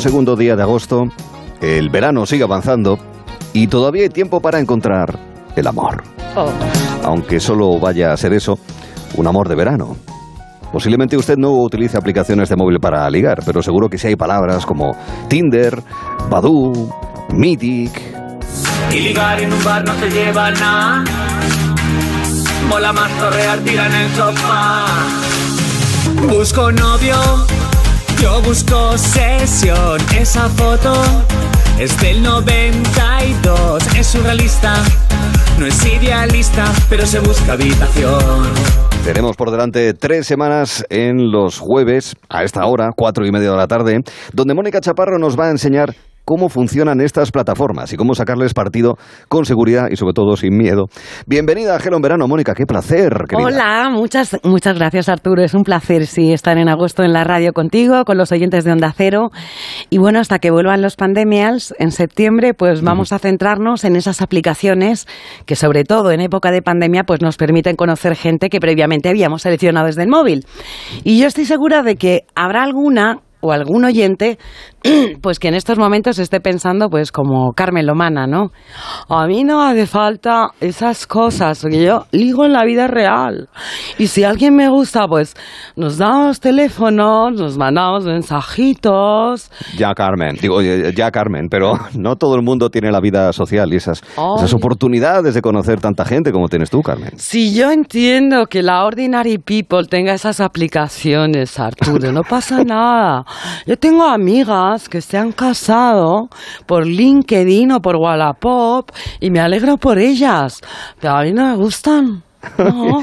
segundo día de agosto, el verano sigue avanzando y todavía hay tiempo para encontrar el amor. Oh. Aunque solo vaya a ser eso, un amor de verano. Posiblemente usted no utilice aplicaciones de móvil para ligar, pero seguro que sí hay palabras como Tinder, Badoo, Mythic. Y ligar en un bar no te lleva nada. Mola más torrear, tira en el sofá. Busco novio, yo busco sesión. Esa foto es del 92. Es surrealista, no es idealista, pero se busca habitación. Tenemos por delante tres semanas en los jueves, a esta hora, cuatro y media de la tarde, donde Mónica Chaparro nos va a enseñar cómo funcionan estas plataformas y cómo sacarles partido con seguridad y sobre todo sin miedo. Bienvenida a Gelo en Verano, Mónica, qué placer. querida. Hola, muchas, muchas gracias Arturo. Es un placer sí estar en agosto en la radio contigo, con los oyentes de Onda Cero. Y bueno, hasta que vuelvan los pandemias en septiembre, pues vamos a centrarnos en esas aplicaciones que sobre todo en época de pandemia pues nos permiten conocer gente que previamente habíamos seleccionado desde el móvil. Y yo estoy segura de que habrá alguna o algún oyente pues que en estos momentos esté pensando pues como Carmen Lomana, ¿no? A mí no hace falta esas cosas, porque yo ligo en la vida real. Y si alguien me gusta, pues nos damos teléfonos, nos mandamos mensajitos. Ya Carmen, digo eh, ya Carmen, pero no todo el mundo tiene la vida social y esas, esas oportunidades de conocer tanta gente como tienes tú, Carmen. Si yo entiendo que la Ordinary People tenga esas aplicaciones, Arturo, no pasa nada. Yo tengo amigas que se han casado por LinkedIn o por Wallapop y me alegro por ellas, pero a mí no me gustan. No.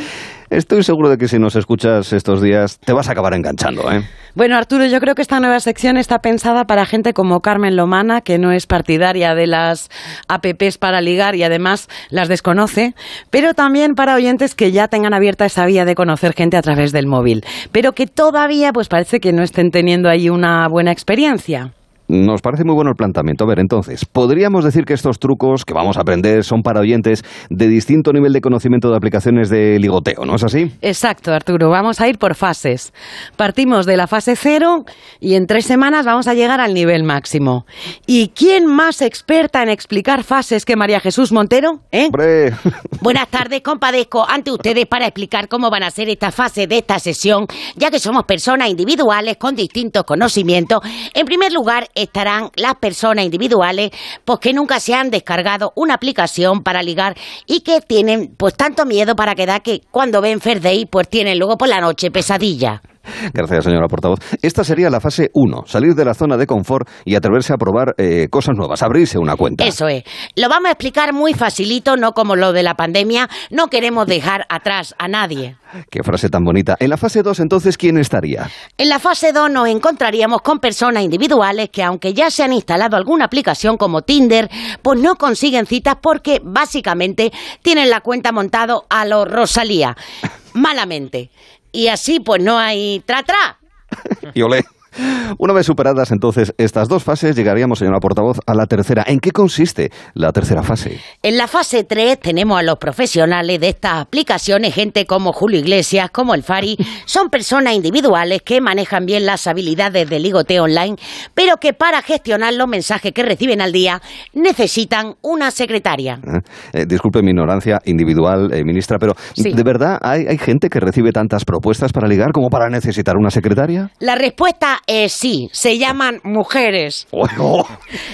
Estoy seguro de que si nos escuchas estos días te vas a acabar enganchando, ¿eh? Bueno, Arturo, yo creo que esta nueva sección está pensada para gente como Carmen Lomana, que no es partidaria de las apps para ligar y además las desconoce, pero también para oyentes que ya tengan abierta esa vía de conocer gente a través del móvil, pero que todavía pues parece que no estén teniendo ahí una buena experiencia. Nos parece muy bueno el planteamiento. A ver, entonces, ¿podríamos decir que estos trucos que vamos a aprender son para oyentes de distinto nivel de conocimiento de aplicaciones de ligoteo, ¿no es así? Exacto, Arturo. Vamos a ir por fases. Partimos de la fase cero y en tres semanas vamos a llegar al nivel máximo. ¿Y quién más experta en explicar fases que María Jesús Montero? ¿Eh? Hombre, Buenas tardes, compadezco ante ustedes para explicar cómo van a ser estas fases de esta sesión, ya que somos personas individuales con distintos conocimientos. En primer lugar, estarán las personas individuales, pues que nunca se han descargado una aplicación para ligar y que tienen pues tanto miedo para quedar que cuando ven Fair Day, pues tienen luego por la noche pesadilla. gracias señora portavoz. Esta sería la fase 1, salir de la zona de confort y atreverse a probar eh, cosas nuevas, abrirse una cuenta. Eso es. Lo vamos a explicar muy facilito, no como lo de la pandemia. No queremos dejar atrás a nadie. Qué frase tan bonita. En la fase 2, entonces, ¿quién estaría? En la fase 2 nos encontraríamos con personas individuales que aunque ya se han instalado alguna aplicación como Tinder, pues no consiguen citas porque básicamente tienen la cuenta montado a lo Rosalía. Malamente. Y así pues no hay tra-tra. Y olé. Una vez superadas entonces estas dos fases, llegaríamos, señora portavoz, a la tercera. ¿En qué consiste la tercera fase? En la fase 3 tenemos a los profesionales de estas aplicaciones, gente como Julio Iglesias, como el Fari. Son personas individuales que manejan bien las habilidades de ligoteo online, pero que para gestionar los mensajes que reciben al día necesitan una secretaria. ¿Eh? Eh, disculpe mi ignorancia individual, eh, ministra, pero Sí. ¿de verdad hay, hay gente que recibe tantas propuestas para ligar como para necesitar una secretaria? La respuesta es sí, se llaman mujeres.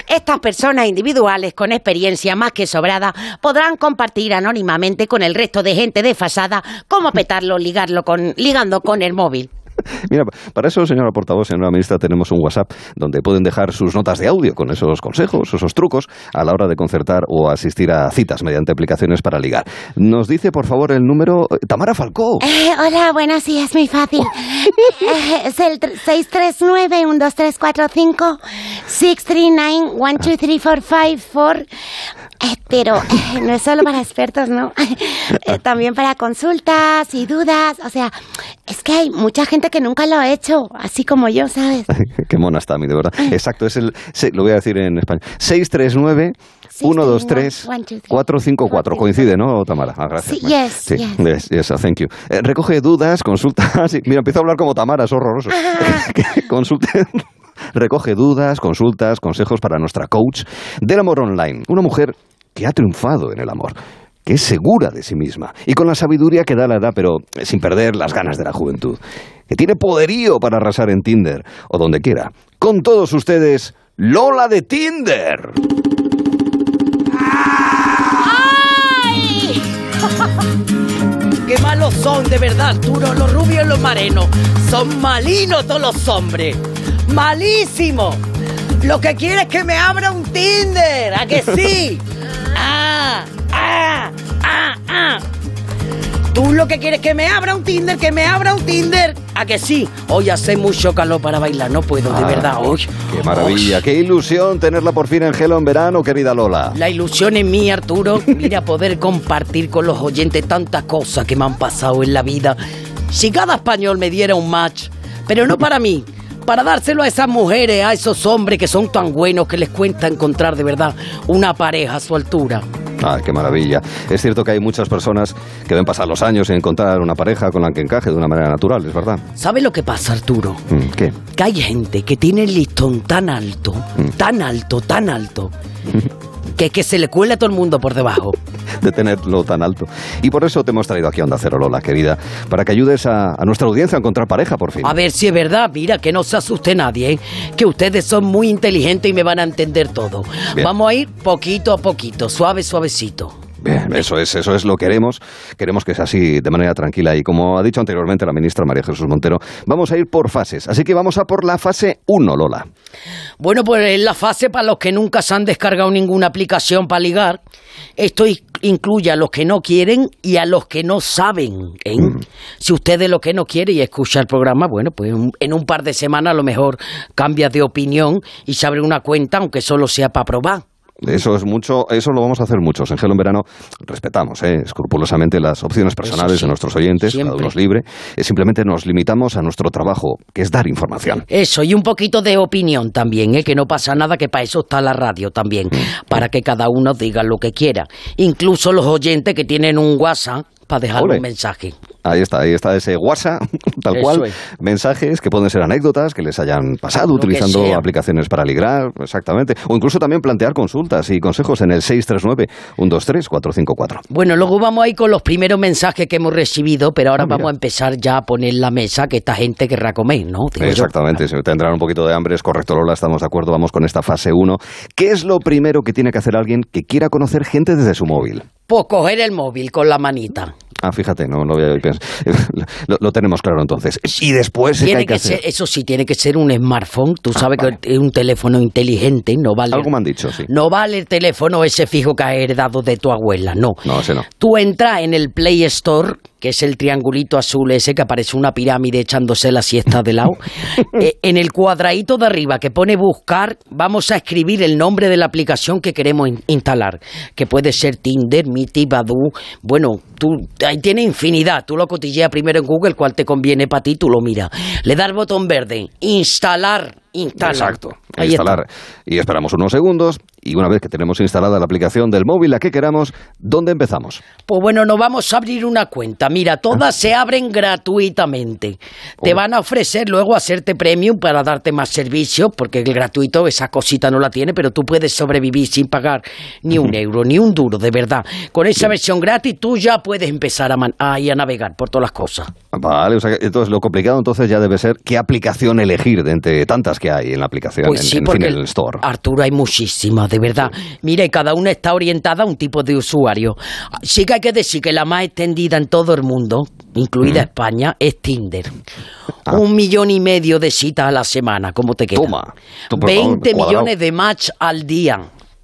Estas personas individuales con experiencia más que sobrada podrán compartir anónimamente con el resto de gente desfasada cómo petarlo ligarlo con, ligando con el móvil. Mira, para eso, señora portavoz, señora ministra, tenemos un WhatsApp donde pueden dejar sus notas de audio con esos consejos, esos trucos a la hora de concertar o asistir a citas mediante aplicaciones para ligar. Nos dice, por favor, el número eh, Tamara Falcó. Eh, hola, buenos días, muy fácil. Eh, es el tr- 639-12345, 639-12345, Eh, pero eh, no es solo para expertos, ¿no? Eh, también para consultas y dudas. O sea, es que hay mucha gente que nunca lo ha hecho, así como yo, ¿sabes? Qué mona está a mí, de verdad. Exacto, es el, se- lo voy a decir en español. 639 123 454. Coincide, ¿no, Tamara? Ah, gracias. Sí, yes, Sí, yes. yes, yes, thank you. Recoge dudas, consultas. y- Mira, empiezo a hablar como Tamara, es horroroso. Consulte. recoge dudas, consultas, consejos para nuestra coach del amor online. Una mujer que ha triunfado en el amor que es segura de sí misma y con la sabiduría que da la edad, pero sin perder las ganas de la juventud, que tiene poderío para arrasar en Tinder o donde quiera. Con todos ustedes, Lola de Tinder. Qué malos son, de verdad, Arturo. Los rubios y los marenos. Son malinos todos los hombres. Malísimo. Lo que quiere es que me abra un Tinder. ¿A que sí? Ah, ah, ah, ah. Tú lo que quieres es que me abra un Tinder, que me abra un Tinder. ¿A que sí? Hoy hace mucho calor para bailar, no puedo, de Ah, verdad. Hoy. Qué maravilla, qué ilusión tenerla por fin en Gelo en verano, querida Lola. La ilusión es mía, Arturo. Mira, poder compartir con los oyentes tantas cosas que me han pasado en la vida. Si cada español me diera un match, pero no para mí, para dárselo a esas mujeres, a esos hombres que son tan buenos que les cuesta encontrar de verdad una pareja a su altura. Ah, qué maravilla. Es cierto que hay muchas personas que ven pasar los años en encontrar una pareja con la que encaje de una manera natural, es verdad. ¿Sabe lo que pasa, Arturo? Mm, ¿Qué? Que hay gente que tiene el listón tan alto, Mm. tan alto, tan alto, que, que se le cuela a todo el mundo por debajo. de tenerlo tan alto. Y por eso te hemos traído aquí a Onda Cero, Lola, querida, para que ayudes a, a nuestra audiencia a encontrar pareja por fin. A ver si es verdad, mira, que no se asuste nadie, ¿eh? que ustedes son muy inteligentes y me van a entender todo. Bien. Vamos a ir poquito a poquito, suave, suavecito. Bien, eso es, eso es lo que queremos. Queremos que sea así de manera tranquila. Y como ha dicho anteriormente la ministra María Jesús Montero, vamos a ir por fases. Así que vamos a por la fase 1, Lola. Bueno, pues en la fase para los que nunca se han descargado ninguna aplicación para ligar, esto incluye a los que no quieren y a los que no saben. ¿eh? Si ustedes lo que no quieren y escucha el programa, bueno, pues en un par de semanas a lo mejor cambia de opinión y se abre una cuenta, aunque solo sea para probar. Eso es mucho, eso lo vamos a hacer muchos. En Gelo en Verano respetamos eh, escrupulosamente las opciones personales sí, de nuestros oyentes, siempre. cada uno es libre. Eh, simplemente nos limitamos a nuestro trabajo, que es dar información. Eso, y un poquito de opinión también, ¿eh? que no pasa nada, que para eso está la radio también, para que cada uno diga lo que quiera. Incluso los oyentes que tienen un WhatsApp para dejar Ole. un mensaje. Ahí está, ahí está ese WhatsApp, tal Eso cual. es. Mensajes que pueden ser anécdotas que les hayan pasado Lo utilizando aplicaciones para ligar, exactamente. O incluso también plantear consultas y consejos en el 639-123-454. Bueno, luego vamos a ir con los primeros mensajes que hemos recibido, pero ahora Ah, mira. vamos a empezar ya a poner la mesa que esta gente querrá comer, ¿no? Exactamente, si tendrán un poquito de hambre, es correcto, Lola, estamos de acuerdo, vamos con esta fase 1. ¿Qué es lo primero que tiene que hacer alguien que quiera conocer gente desde su móvil? Pues coger el móvil con la manita. Ah, fíjate, no lo había pensado. Lo, lo tenemos claro entonces. Y después, ¿qué Tiene hay que que hacer? ser, eso sí, tiene que ser un smartphone. Tú sabes vale. que es un teléfono inteligente, no vale. Algo me han dicho, sí. No vale el teléfono ese fijo que has heredado de tu abuela, no. No, ese no. Tú entras en el Play Store, que es el triangulito azul ese que aparece una pirámide echándose la siesta de lado. Eh, en el cuadradito de arriba que pone buscar, vamos a escribir el nombre de la aplicación que queremos in- instalar. Que puede ser Tinder, Miti, Badoo. Bueno, tú, ahí tiene infinidad. Tú lo cotilleas primero en Google, cuál te conviene para ti, tú lo miras. Le das botón verde, instalar, instalar. Exacto. Ahí instalar. está. Y esperamos unos segundos. Y una vez que tenemos instalada la aplicación del móvil, la que queramos, ¿dónde empezamos? Pues bueno, nos vamos a abrir una cuenta. Mira, todas se abren gratuitamente. Te Oh. van a ofrecer luego hacerte premium para darte más servicios, porque el gratuito esa cosita no la tiene, pero tú puedes sobrevivir sin pagar ni un euro, ni un duro, de verdad. Con esa versión gratis tú ya puedes empezar a, man- a navegar por todas las cosas. Vale, o sea, entonces lo complicado entonces ya debe ser qué aplicación elegir de entre tantas que hay en la aplicación, Pues en, sí, en fin, porque en el store. Arturo hay muchísimas, de verdad. Mira, y cada una está orientada a un tipo de usuario. Sí que hay que decir que la más extendida en todo el mundo, incluida España, es Tinder. Ah. Un millón y medio de citas a la semana, ¿cómo te queda? Toma. Tú, por favor, 20 cuadrado. millones de match al día.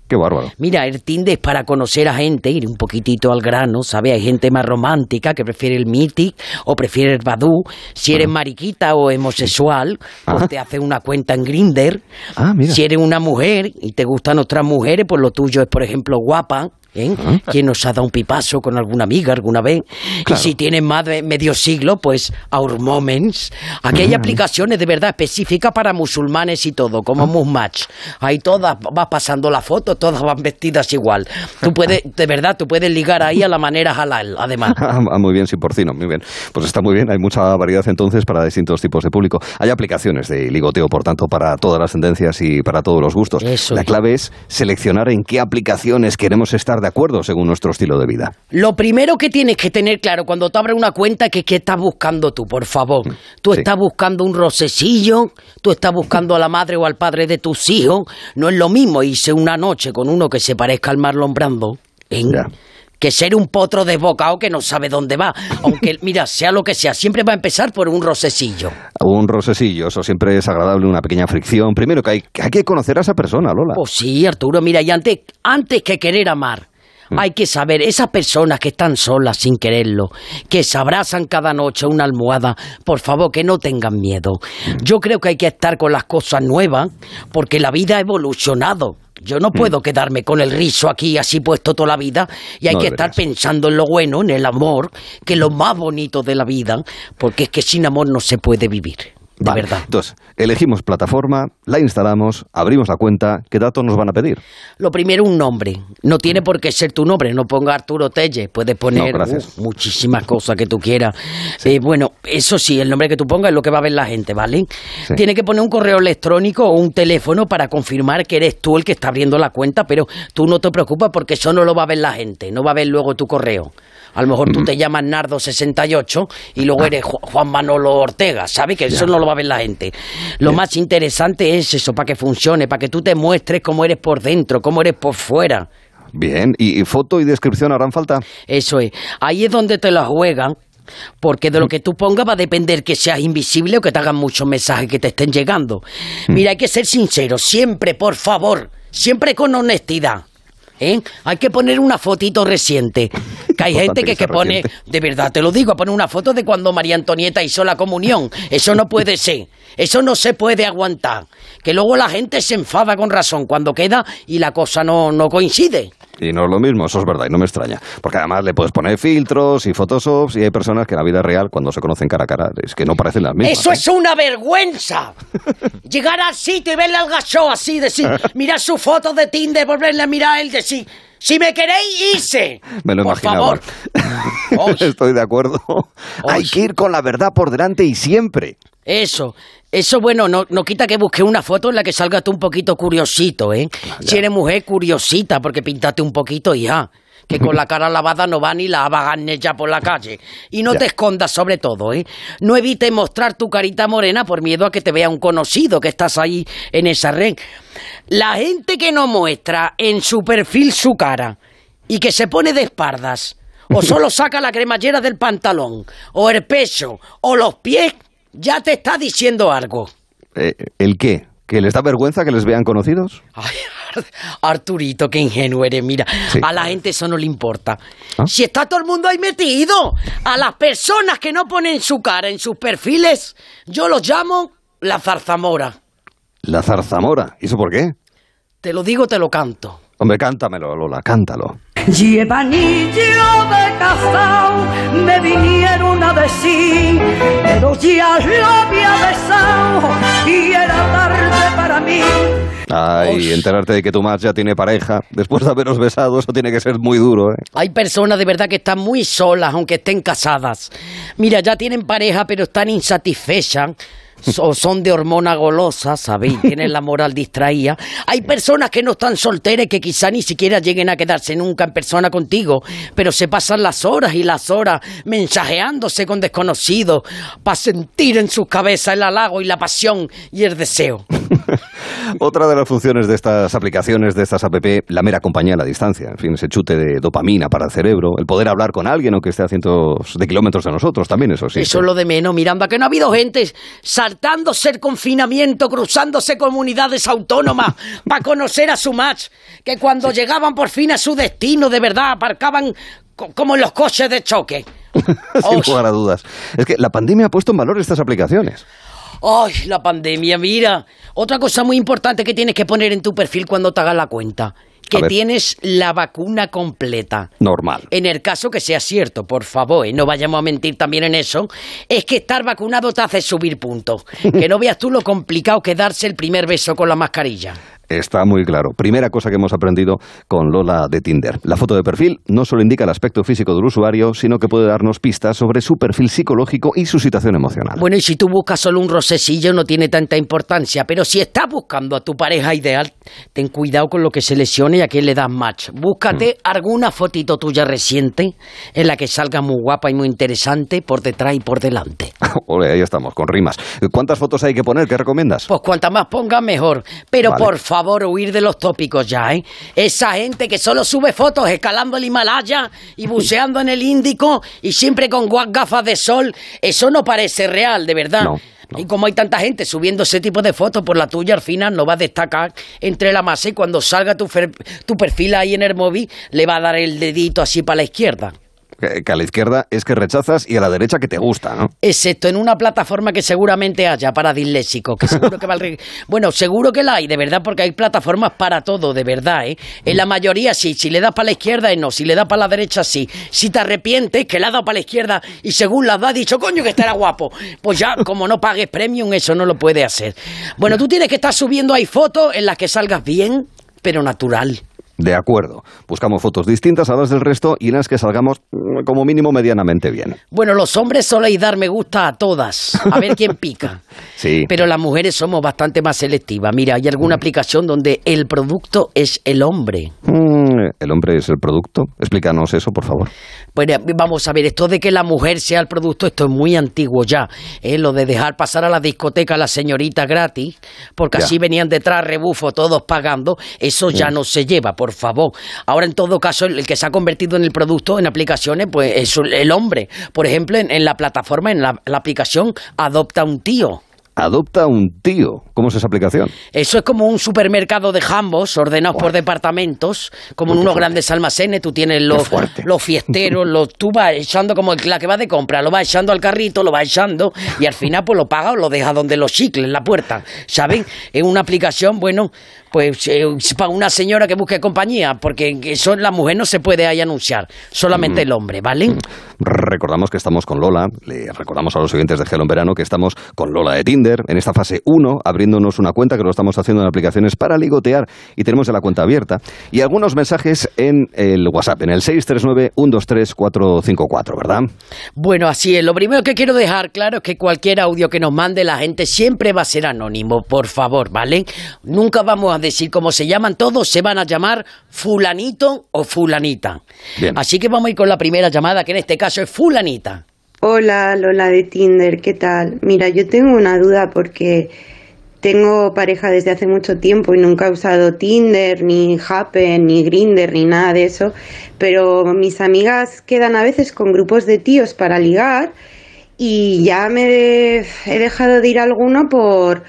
Qué bárbaro. Mira, el Tinder es para conocer a gente, ir un poquitito al grano, ¿sabes? Hay gente más romántica que prefiere el Mythic o prefiere el Badoo. Si eres mariquita o homosexual, pues te hace una cuenta en Grinder. Ah, mira. Si eres una mujer y te gustan otras mujeres, pues lo tuyo es, por ejemplo, guapa. ¿Eh? ¿Quién nos ha dado un pipazo con alguna amiga alguna vez? Y si tienen más de medio siglo, pues Our Moments. Aquí hay aplicaciones de verdad específicas para musulmanes y todo, como Musmatch. Ahí todas vas pasando la foto, todas van vestidas igual. Tú puedes, de verdad, tú puedes ligar ahí a la manera halal, además. Ah, muy bien, sin porcino, muy bien. Pues está muy bien, hay mucha variedad entonces para distintos tipos de público. Hay aplicaciones de ligoteo, por tanto, para todas las tendencias y para todos los gustos. Eso la clave es seleccionar en qué aplicaciones queremos estar de acuerdo según nuestro estilo de vida. Lo primero que tienes que tener claro cuando te abres una cuenta es que qué estás buscando tú, por favor. Tú Sí. estás buscando un rosecillo, tú estás buscando a la madre o al padre de tus hijos. No es lo mismo irse una noche con uno que se parezca al Marlon Brando. ¿eh? Ya. Que ser un potro desbocado que no sabe dónde va. Aunque, mira, sea lo que sea, siempre va a empezar por un rosecillo. Un rosesillo, eso siempre es agradable, una pequeña fricción. Primero que hay, que hay que conocer a esa persona, Lola. Pues sí, Arturo, mira, y antes, antes que querer amar, hay que saber, esas personas que están solas sin quererlo, que se abrazan cada noche a una almohada, por favor, que no tengan miedo. Yo creo que hay que estar con las cosas nuevas, porque la vida ha evolucionado. Yo no puedo quedarme con el rizo aquí así puesto toda la vida y hay No que estar pensando en lo bueno, en el amor, que es lo más bonito de la vida, porque es que sin amor no se puede vivir, de Vale, verdad. Entonces, elegimos plataforma, la instalamos, abrimos la cuenta. ¿Qué datos nos van a pedir? Lo primero, un nombre. No tiene por qué ser tu nombre, no ponga Arturo Telle. Puedes poner No, uh, muchísimas cosas que tú quieras. Eh, bueno, eso sí, el nombre que tú pongas es lo que va a ver la gente, ¿vale? Sí. Tiene que poner un correo electrónico o un teléfono para confirmar que eres tú el que está abriendo la cuenta, pero tú no te preocupes porque eso no lo va a ver la gente, no va a ver luego tu correo. A lo mejor tú Mm. te llamas Nardo68 y luego eres Ju- Juan Manolo Ortega, ¿sabes? Que eso no lo va a ver la gente. Lo más interesante es eso, para que funcione, para que tú te muestres cómo eres por dentro, cómo eres por fuera. Bien, ¿y, y foto y descripción harán falta? Eso es. Ahí es donde te la juegan. Porque de lo que tú pongas va a depender que seas invisible o que te hagan muchos mensajes que te estén llegando. Mira, hay que ser sincero, siempre, por favor, siempre con honestidad. ¿Eh? Hay que poner una fotito reciente. Que hay gente que, que pone, reciente. de verdad te lo digo, a poner una foto de cuando María Antonieta hizo la comunión. Eso no puede ser. Eso no se puede aguantar. Que luego la gente se enfada con razón cuando queda y la cosa no, no coincide. Y no es lo mismo, eso es verdad, y no me extraña. Porque además le puedes poner filtros y photoshops y hay personas que en la vida real, cuando se conocen cara a cara, es que no parecen las mismas. Eso ¿eh? es una vergüenza. Llegar al sitio y verle al gacho así, decir, mirar su foto de Tinder, volverle a mirar a él, decir, si me queréis, hice. Me lo Por imaginaba. favor. Oy. Estoy de acuerdo. Hay que ir con la verdad por delante y siempre. Eso, eso bueno, no, no quita que busque una foto en la que salgas tú un poquito curiosito, ¿eh? Si eres mujer, curiosita, porque pintate un poquito y ya. Que con la cara lavada no va ni la abagarne ya por la calle. Y no Ya. te escondas sobre todo, ¿eh? No evites mostrar tu carita morena por miedo a que te vea un conocido que estás ahí en esa red. La gente que no muestra en su perfil su cara y que se pone de espaldas, o solo saca la cremallera del pantalón, o el pecho, o los pies, ya te está diciendo algo. Eh, ¿El qué? ¿Que les da vergüenza que les vean conocidos? Ay, Arturito, qué ingenuo eres. Mira, Sí. a la gente eso no le importa. ¿Ah? Si está todo el mundo ahí metido, a las personas que no ponen su cara en sus perfiles, yo los llamo la zarzamora. La zarzamora. ¿Y eso por qué? Te lo digo, te lo canto. Hombre, cántamelo, Lola, cántalo. Lleva anillo de casao, me vinieron a decir, pero ya lo había besado y era tarde para mí. Ay, enterarte de que tu match ya tiene pareja después de haberos besado, eso tiene que ser muy duro, ¿eh? Hay personas de verdad que están muy solas, aunque estén casadas. Mira, ya tienen pareja, pero están insatisfechas. O son de hormona golosa, ¿sabéis? Tienen la moral distraída. Hay personas que no están solteras y que quizá ni siquiera lleguen a quedarse nunca en persona contigo, pero se pasan las horas y las horas mensajeándose con desconocidos para sentir en sus cabezas el halago y la pasión y el deseo. Otra de las funciones de estas aplicaciones, de estas app, la mera compañía a la distancia. En fin, ese chute de dopamina para el cerebro, el poder hablar con alguien aunque esté a cientos de kilómetros de nosotros, también eso sí. Eso es lo de menos, Miranda, que no ha habido gente saltándose el confinamiento, cruzándose comunidades autónomas para conocer a su match, que cuando llegaban por fin a su destino, de verdad, aparcaban co- como en los coches de choque. Sin lugar a dudas. Es que la pandemia ha puesto en valor estas aplicaciones. Ay, la pandemia, mira. Otra cosa muy importante que tienes que poner en tu perfil cuando te hagas la cuenta. que tienes la vacuna completa. Normal. En el caso que sea cierto, por favor, y no vayamos a mentir también en eso, es que estar vacunado te hace subir puntos. Que no veas tú lo complicado que darse el primer beso con la mascarilla. Está muy claro. Primera cosa que hemos aprendido con Lola de Tinder. La foto de perfil no solo indica el aspecto físico del usuario, sino que puede darnos pistas sobre su perfil psicológico y su situación emocional. Bueno, y si tú buscas solo un rosesillo no tiene tanta importancia, pero si estás buscando a tu pareja ideal, ten cuidado con lo que se lesione y a quién le das match. Búscate alguna fotito tuya reciente en la que salga muy guapa y muy interesante por detrás y por delante. Ole, ahí estamos, con rimas. ¿Cuántas fotos hay que poner? ¿Qué recomiendas? Pues cuanta más pongas mejor. Pero Vale. por favor, huir de los tópicos ya, ¿eh? Esa gente que solo sube fotos escalando el Himalaya y buceando en el Índico y siempre con gafas de sol, eso no parece real, de verdad. No, no. Y como hay tanta gente subiendo ese tipo de fotos, por la tuya al final no va a destacar entre la masa y cuando salga tu, fer- tu perfil ahí en el móvil le va a dar el dedito así para la izquierda. Que, a la izquierda es que rechazas y a la derecha que te gusta, ¿no? Excepto en una plataforma que seguramente haya para disléxicos, que seguro que va al Bueno, seguro que la hay, de verdad, porque hay plataformas para todo, de verdad, ¿eh? En la mayoría sí, si le das para la izquierda, eh, no, si le das para la derecha, sí. Si te arrepientes, que le has dado para la izquierda y según da, has dicho, coño, que estará guapo. Pues ya, como no pagues premium, eso no lo puede hacer. Bueno, tú tienes que estar subiendo ahí fotos en las que salgas bien, pero natural. De acuerdo. Buscamos fotos distintas a las del resto y en las que salgamos mm, como mínimo medianamente bien. Bueno, los hombres soléis dar me gusta a todas, a ver quién pica. Sí. Pero las mujeres somos bastante más selectivas. Mira, hay alguna aplicación donde el producto es el hombre. Mm, ¿El hombre es el producto? Explícanos eso, por favor. Bueno, vamos a ver, esto de que la mujer sea el producto, esto es muy antiguo ya. ¿eh? Lo de dejar pasar a la discoteca a la señorita gratis, porque Ya. así venían detrás rebufo todos pagando, eso ya no se lleva, por favor. Ahora, en todo caso, el, el que se ha convertido en el producto en aplicaciones, pues es el hombre. Por ejemplo, en, en la plataforma, en la, la aplicación Adopta un tío. Adopta un tío. ¿Cómo es esa aplicación? Eso es como un supermercado de jambos ordenados por departamentos, como en unos fuerte. grandes almacenes. Tú tienes los, los fiesteros, los, tú vas echando como la que va de compra, lo vas echando al carrito, lo vas echando y al final pues lo paga o lo deja donde los chicles, en la puerta. ¿Saben? Es una aplicación, bueno, pues eh, para una señora que busque compañía, porque eso la mujer no se puede ahí anunciar, solamente el hombre, ¿vale? Recordamos que estamos con Lola, le recordamos a los oyentes de Gelo en Verano que estamos con Lola de Tinder en esta fase 1, abriéndonos una cuenta que lo estamos haciendo en aplicaciones para ligotear y tenemos la cuenta abierta. Y algunos mensajes en el WhatsApp, en el 639-123-454, ¿verdad? Bueno, así es. Lo primero que quiero dejar claro es que cualquier audio que nos mande la gente siempre va a ser anónimo, por favor, ¿vale? Nunca vamos a decir cómo se llaman, todos se van a llamar fulanito o fulanita. Bien. Así que vamos a ir con la primera llamada, que en este caso es fulanita. Hola Lola de Tinder, ¿qué tal? Mira, yo tengo una duda porque tengo pareja desde hace mucho tiempo y nunca he usado Tinder, ni Happen, ni Grinder, ni nada de eso, pero mis amigas quedan a veces con grupos de tíos para ligar y ya me he he dejado de ir a alguno por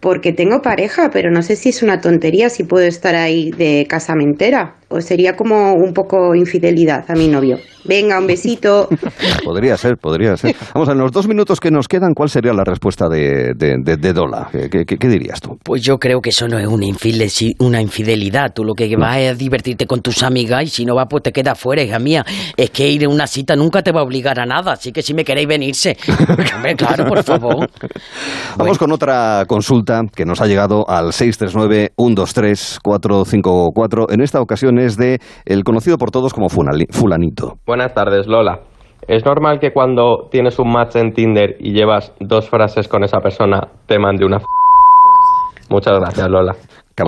porque tengo pareja, pero no sé si es una tontería si puedo estar ahí de casamentera o sería como un poco infidelidad a mi novio. Venga, un besito. Podría ser, podría ser. Vamos, en los dos minutos que nos quedan, ¿cuál sería la respuesta de, de, de- de Lola? ¿Qué, qué- qué dirías tú? Pues yo creo que eso no es una, infide- una infidelidad. Tú lo que vas es a divertirte con tus amigas y si no vas, pues te quedas fuera, hija mía. Es que ir a una cita nunca te va a obligar a nada, así que si me queréis venirse. Hombre, claro, por favor. Vamos con otra consulta que nos ha llegado al 639-123-454. En esta ocasión es de el conocido por todos como Fulanito. Buenas tardes, Lola. ¿Es normal que cuando tienes un match en Tinder y llevas dos frases con esa persona te mande una f Muchas gracias, Lola. Qué.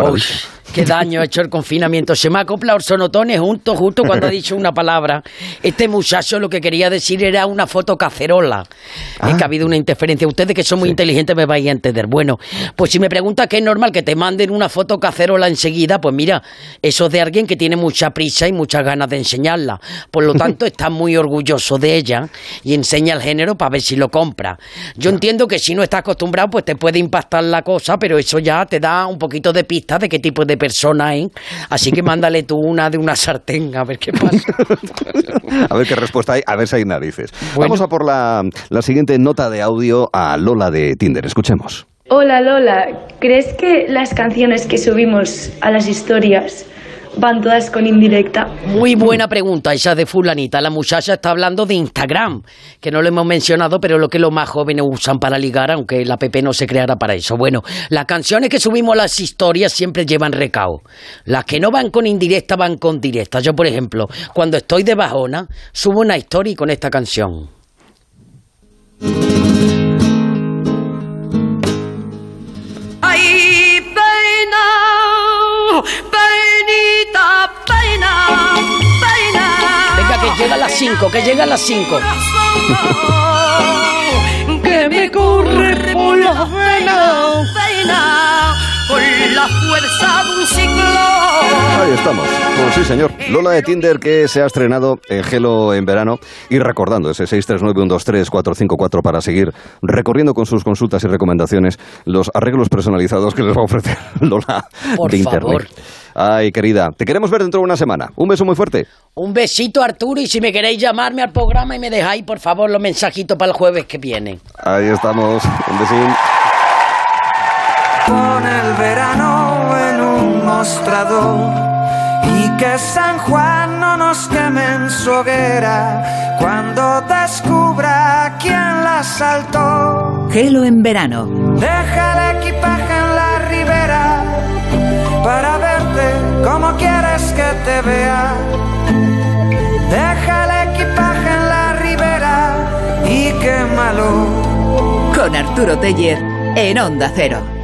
Qué daño ha hecho el confinamiento. Se me ha acoplado el sonotone junto, justo cuando ha dicho una palabra. Este muchacho lo que quería decir era una foto cacerola. Es que ha habido una interferencia. Ustedes que son muy inteligentes me vais a entender. Bueno, pues si me pregunta que es normal que te manden una foto cacerola enseguida, pues mira, eso es de alguien que tiene mucha prisa y muchas ganas de enseñarla. Por lo tanto, está muy orgulloso de ella y enseña el género para ver si lo compra. Yo entiendo que si no estás acostumbrado, pues te puede impactar la cosa, pero eso ya te da un poquito de pista de qué tipo de persona es. Así que mándale tú una de una sartén, a ver qué pasa. A ver qué respuesta hay, a ver si hay narices. Bueno. Vamos a por la, la siguiente nota de audio a Lola de Tinder. Escuchemos. Hola Lola, ¿crees que las canciones que subimos a las historias van todas con indirecta. Muy buena pregunta esa de fulanita. La muchacha está hablando de Instagram, que no lo hemos mencionado, pero lo que los más jóvenes usan para ligar, aunque la PP no se creara para eso. Bueno, las canciones que subimos las historias siempre llevan recao. Las que no van con indirecta van con directa. Yo, por ejemplo, cuando estoy de bajona, subo una historia con esta canción. 5, que llega a las 5. la fuerza de un ciclón. Ahí estamos. Pues sí, señor. Lola de Tinder que se ha estrenado en Gelo en verano y recordando ese 639123454 para seguir recorriendo con sus consultas y recomendaciones los arreglos personalizados que les va a ofrecer Lola Por de Internet. favor. Ay, querida, te queremos ver dentro de una semana. Un beso muy fuerte. Un besito, Arturo, y si me queréis llamarme al programa y me dejáis, por favor, los mensajitos para el jueves que viene. Ahí estamos. Un besín. Pon el verano en un mostrador y que San Juan no nos queme en su hoguera cuando descubra quién la saltó. Gelo en verano. Deja el equipaje en la ribera para verte como quieres que te vea. Deja el equipaje en la ribera y quémalo. Con Arturo Teller en Onda Cero.